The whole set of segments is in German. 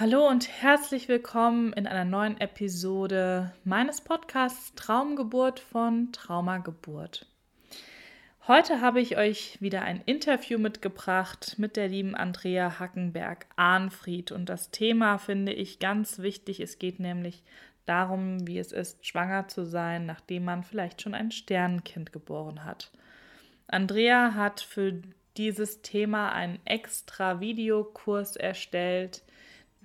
Hallo und herzlich willkommen in einer neuen Episode meines Podcasts Traumgeburt von Traumageburt. Heute habe ich euch wieder ein Interview mitgebracht mit der lieben Andrea Hackenberg-Arnfried und das Thema finde ich ganz wichtig. Es geht nämlich darum, wie es ist, schwanger zu sein, nachdem man vielleicht schon ein Sternenkind geboren hat. Andrea hat für dieses Thema einen extra Videokurs erstellt,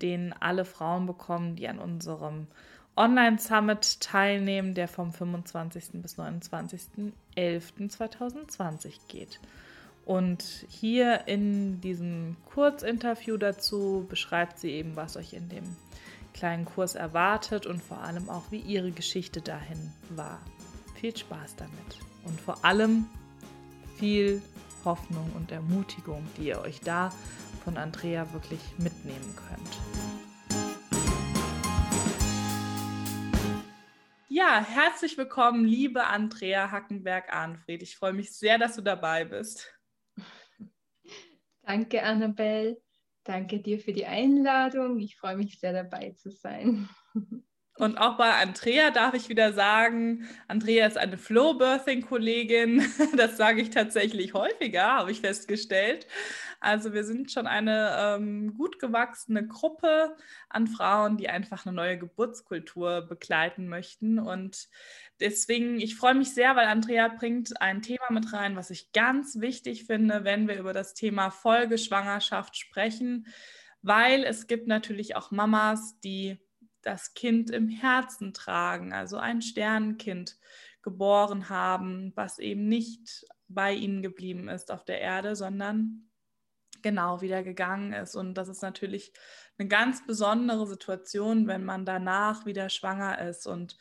den alle Frauen bekommen, die an unserem Online-Summit teilnehmen, der vom 25. bis 29.11.2020 geht. Und hier in diesem Kurzinterview dazu beschreibt sie eben, was euch in dem kleinen Kurs erwartet und vor allem auch, wie ihre Geschichte dahin war. Viel Spaß damit und vor allem viel Hoffnung und Ermutigung, die ihr euch da von Andrea wirklich mitnehmen könnt. Ja, herzlich willkommen, liebe Andrea Hackenberg-Arnfried. Ich freue mich sehr, dass du dabei bist. Danke, Annabelle. Danke dir für die Einladung. Ich freue mich sehr, dabei zu sein. Und auch bei Andrea darf ich wieder sagen, Andrea ist eine Flow-Birthing-Kollegin. Das sage ich tatsächlich häufiger, habe ich festgestellt. Also wir sind schon eine ähm, gut gewachsene Gruppe an Frauen, die einfach eine neue Geburtskultur begleiten möchten. Und deswegen, ich freue mich sehr, weil Andrea bringt ein Thema mit rein, was ich ganz wichtig finde, wenn wir über das Thema Folgeschwangerschaft sprechen, weil es gibt natürlich auch Mamas, die das Kind im Herzen tragen, also ein Sternenkind geboren haben, was eben nicht bei ihnen geblieben ist auf der Erde, sondern genau wieder gegangen ist. Und das ist natürlich eine ganz besondere Situation, wenn man danach wieder schwanger ist. Und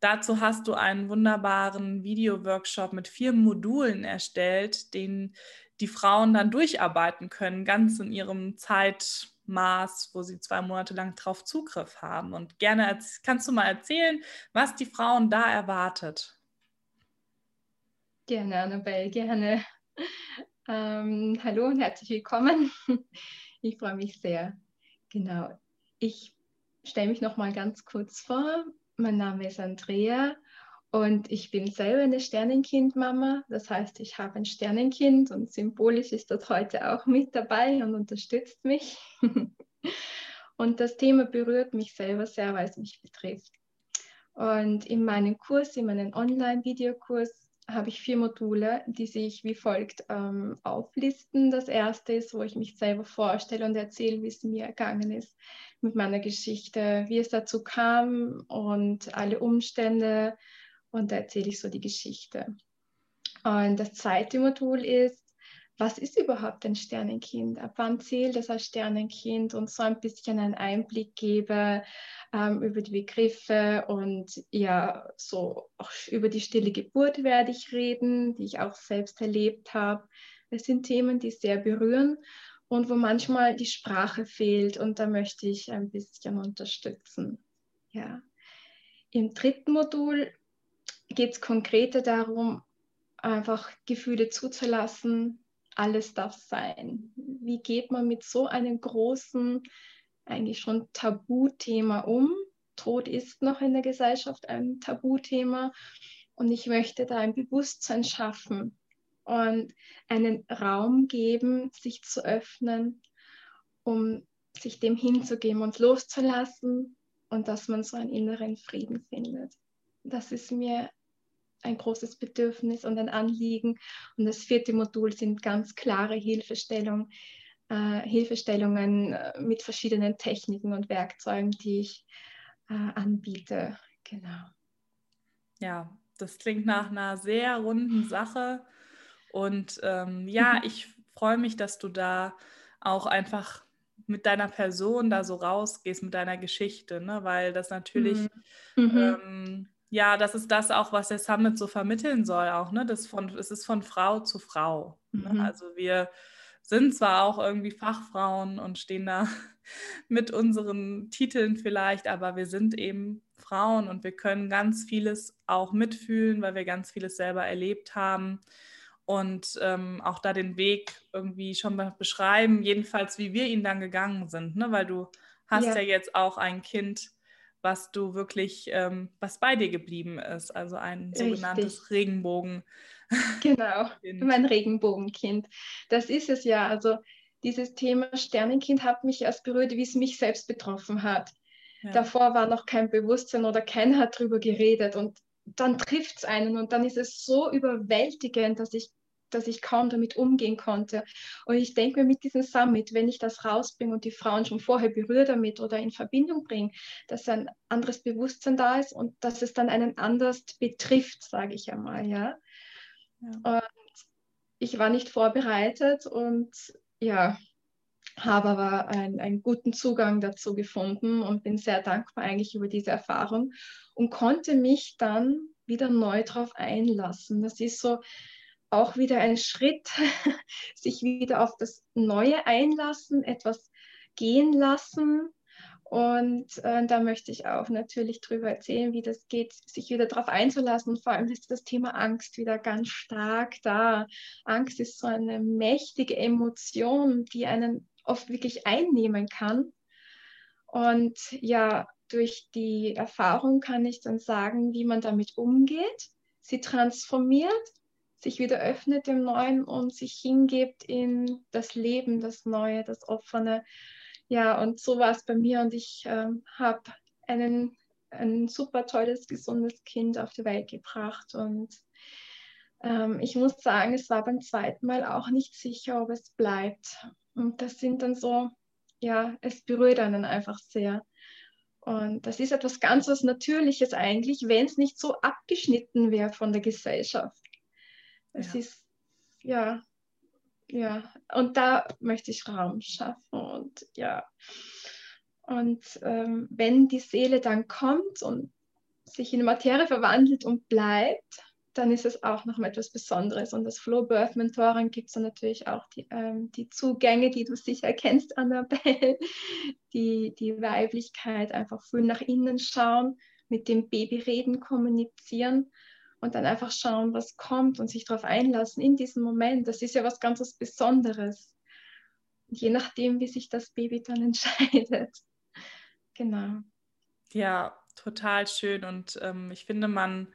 dazu hast du einen wunderbaren Video-Workshop mit vier Modulen erstellt, den die Frauen dann durcharbeiten können, ganz in ihrem Zeitmaß, wo sie zwei Monate lang drauf Zugriff haben. Und gerne kannst du mal erzählen, was die Frauen da erwartet. Gerne, Annabelle, gerne. Ähm, hallo und herzlich willkommen. Ich freue mich sehr. Genau. Ich stelle mich noch mal ganz kurz vor. Mein Name ist Andrea und ich bin selber eine Sternenkind-Mama. Das heißt, ich habe ein Sternenkind und symbolisch ist das heute auch mit dabei und unterstützt mich. Und das Thema berührt mich selber sehr, weil es mich betrifft. Und in meinem Kurs, in meinem Online-Videokurs, habe ich vier Module, die sich wie folgt ähm, auflisten. Das erste ist, wo ich mich selber vorstelle und erzähle, wie es mir ergangen ist mit meiner Geschichte, wie es dazu kam und alle Umstände. Und da erzähle ich so die Geschichte. Und das zweite Modul ist, was ist überhaupt ein Sternenkind? Ab wann zählt es als Sternenkind? Und so ein bisschen einen Einblick gebe ähm, über die Begriffe und ja, so auch über die stille Geburt werde ich reden, die ich auch selbst erlebt habe. Es sind Themen, die sehr berühren und wo manchmal die Sprache fehlt und da möchte ich ein bisschen unterstützen. Ja. Im dritten Modul geht es konkreter darum, einfach Gefühle zuzulassen, alles darf sein. Wie geht man mit so einem großen, eigentlich schon Tabuthema um? Tod ist noch in der Gesellschaft ein Tabuthema und ich möchte da ein Bewusstsein schaffen und einen Raum geben, sich zu öffnen, um sich dem hinzugeben und loszulassen und dass man so einen inneren Frieden findet. Das ist mir ein großes Bedürfnis und ein Anliegen. Und das vierte Modul sind ganz klare Hilfestellung, äh, Hilfestellungen äh, mit verschiedenen Techniken und Werkzeugen, die ich äh, anbiete. Genau. Ja, das klingt nach einer sehr runden Sache. Und ähm, ja, mhm. ich freue mich, dass du da auch einfach mit deiner Person da so rausgehst, mit deiner Geschichte, ne? weil das natürlich mhm. mhm. ähm, ja, das ist das auch, was der Summit so vermitteln soll, auch, ne? Das von, es ist von Frau zu Frau. Ne? Mhm. Also wir sind zwar auch irgendwie Fachfrauen und stehen da mit unseren Titeln vielleicht, aber wir sind eben Frauen und wir können ganz vieles auch mitfühlen, weil wir ganz vieles selber erlebt haben und ähm, auch da den Weg irgendwie schon beschreiben, jedenfalls wie wir ihn dann gegangen sind, ne? weil du hast ja, ja jetzt auch ein Kind, was du wirklich, ähm, was bei dir geblieben ist. Also ein Richtig. sogenanntes Regenbogen. Genau, mein Regenbogenkind. Das ist es ja. Also dieses Thema Sternenkind hat mich erst berührt, wie es mich selbst betroffen hat. Ja. Davor war noch kein Bewusstsein oder keiner hat darüber geredet und dann trifft es einen und dann ist es so überwältigend, dass ich, dass ich kaum damit umgehen konnte. Und ich denke mir mit diesem Summit, wenn ich das rausbringe und die Frauen schon vorher berühre damit oder in Verbindung bringe, dass ein anderes Bewusstsein da ist und dass es dann einen anders betrifft, sage ich einmal, ja. ja. Und ich war nicht vorbereitet und ja, habe aber ein, einen guten Zugang dazu gefunden und bin sehr dankbar eigentlich über diese Erfahrung und konnte mich dann wieder neu darauf einlassen. Das ist so auch wieder ein Schritt, sich wieder auf das Neue einlassen, etwas gehen lassen. Und äh, da möchte ich auch natürlich drüber erzählen, wie das geht, sich wieder darauf einzulassen. Und vor allem ist das Thema Angst wieder ganz stark da. Angst ist so eine mächtige Emotion, die einen oft wirklich einnehmen kann. Und ja, durch die Erfahrung kann ich dann sagen, wie man damit umgeht, sie transformiert, sich wieder öffnet dem Neuen und sich hingibt in das Leben, das Neue, das Offene. Ja, und so war es bei mir und ich äh, habe einen ein super tolles, gesundes Kind auf die Welt gebracht. Und ähm, ich muss sagen, es war beim zweiten Mal auch nicht sicher, ob es bleibt. Und das sind dann so, ja, es berührt einen einfach sehr. Und das ist etwas ganz was Natürliches eigentlich, wenn es nicht so abgeschnitten wäre von der Gesellschaft. Es ja. ist, ja, ja, und da möchte ich Raum schaffen und ja. Und ähm, wenn die Seele dann kommt und sich in Materie verwandelt und bleibt, dann ist es auch noch etwas Besonderes. Und das Flow Birth Mentoring gibt es dann natürlich auch die, ähm, die Zugänge, die du sicher kennst, Annabelle, die, die Weiblichkeit, einfach früh nach innen schauen, mit dem Baby reden, kommunizieren und dann einfach schauen, was kommt und sich darauf einlassen in diesem Moment. Das ist ja was ganz Besonderes. Je nachdem, wie sich das Baby dann entscheidet. Genau. Ja, total schön. Und ähm, ich finde, man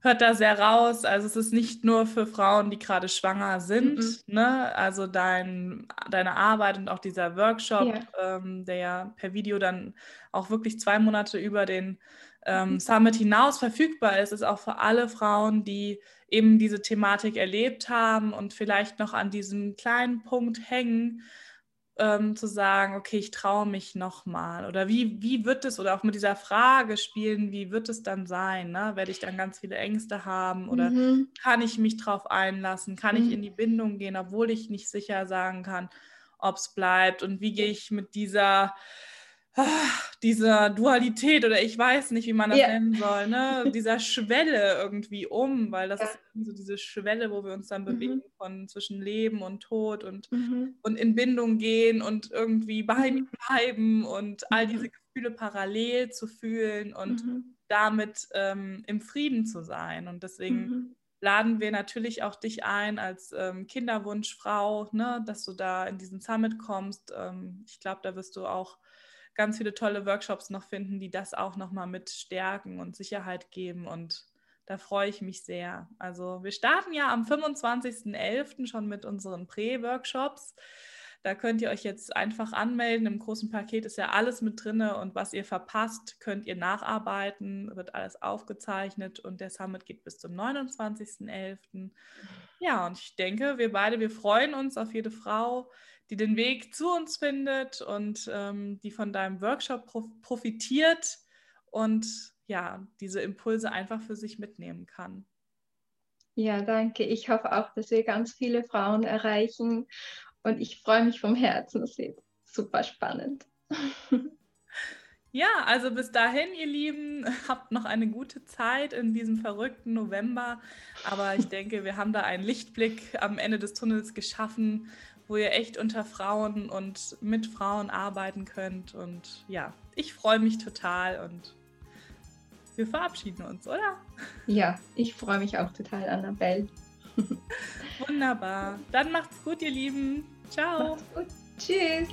hört da sehr raus. Also es ist nicht nur für Frauen, die gerade schwanger sind. Mhm. Ne? Also dein, deine Arbeit und auch dieser Workshop, ja. ähm, der ja per Video dann auch wirklich zwei Monate über den ähm, mhm. Summit hinaus verfügbar ist, ist auch für alle Frauen, die eben diese Thematik erlebt haben und vielleicht noch an diesem kleinen Punkt hängen, ähm, zu sagen, okay, ich traue mich nochmal? Oder wie, wie wird es, oder auch mit dieser Frage spielen, wie wird es dann sein? Ne? Werde ich dann ganz viele Ängste haben? Oder mhm. kann ich mich drauf einlassen? Kann mhm. ich in die Bindung gehen, obwohl ich nicht sicher sagen kann, ob es bleibt? Und wie gehe ich mit dieser dieser Dualität oder ich weiß nicht, wie man das ja. nennen soll, ne? dieser Schwelle irgendwie um, weil das ja. ist so diese Schwelle, wo wir uns dann bewegen mhm. von zwischen Leben und Tod und, mhm. und in Bindung gehen und irgendwie bei mir mhm. bleiben und all diese mhm. Gefühle parallel zu fühlen und mhm. damit ähm, im Frieden zu sein. Und deswegen laden wir natürlich auch dich ein als ähm, Kinderwunschfrau, ne, dass du da in diesen Summit kommst. Ähm, ich glaube, da wirst du auch ganz viele tolle Workshops noch finden, die das auch nochmal mit stärken und Sicherheit geben. Und da freue ich mich sehr. Also wir starten ja am 25.11. schon mit unseren Prä-Workshops. Da könnt ihr euch jetzt einfach anmelden. Im großen Paket ist ja alles mit drin und was ihr verpasst, könnt ihr nacharbeiten, wird alles aufgezeichnet und der Summit geht bis zum 29.11. Ja, und ich denke, wir beide, wir freuen uns auf jede Frau, die den Weg zu uns findet und ähm, die von deinem Workshop profitiert und ja, diese Impulse einfach für sich mitnehmen kann. Ja, danke. Ich hoffe auch, dass wir ganz viele Frauen erreichen und ich freue mich vom Herzen. Es wird super spannend. Ja, also bis dahin, ihr Lieben, habt noch eine gute Zeit in diesem verrückten November. Aber ich denke, wir haben da einen Lichtblick am Ende des Tunnels geschaffen wo ihr echt unter Frauen und mit Frauen arbeiten könnt. Und ja, ich freue mich total und wir verabschieden uns, oder? Ja, ich freue mich auch total, Annabelle. Wunderbar. Dann macht's gut, ihr Lieben. Ciao. Macht's gut. Tschüss.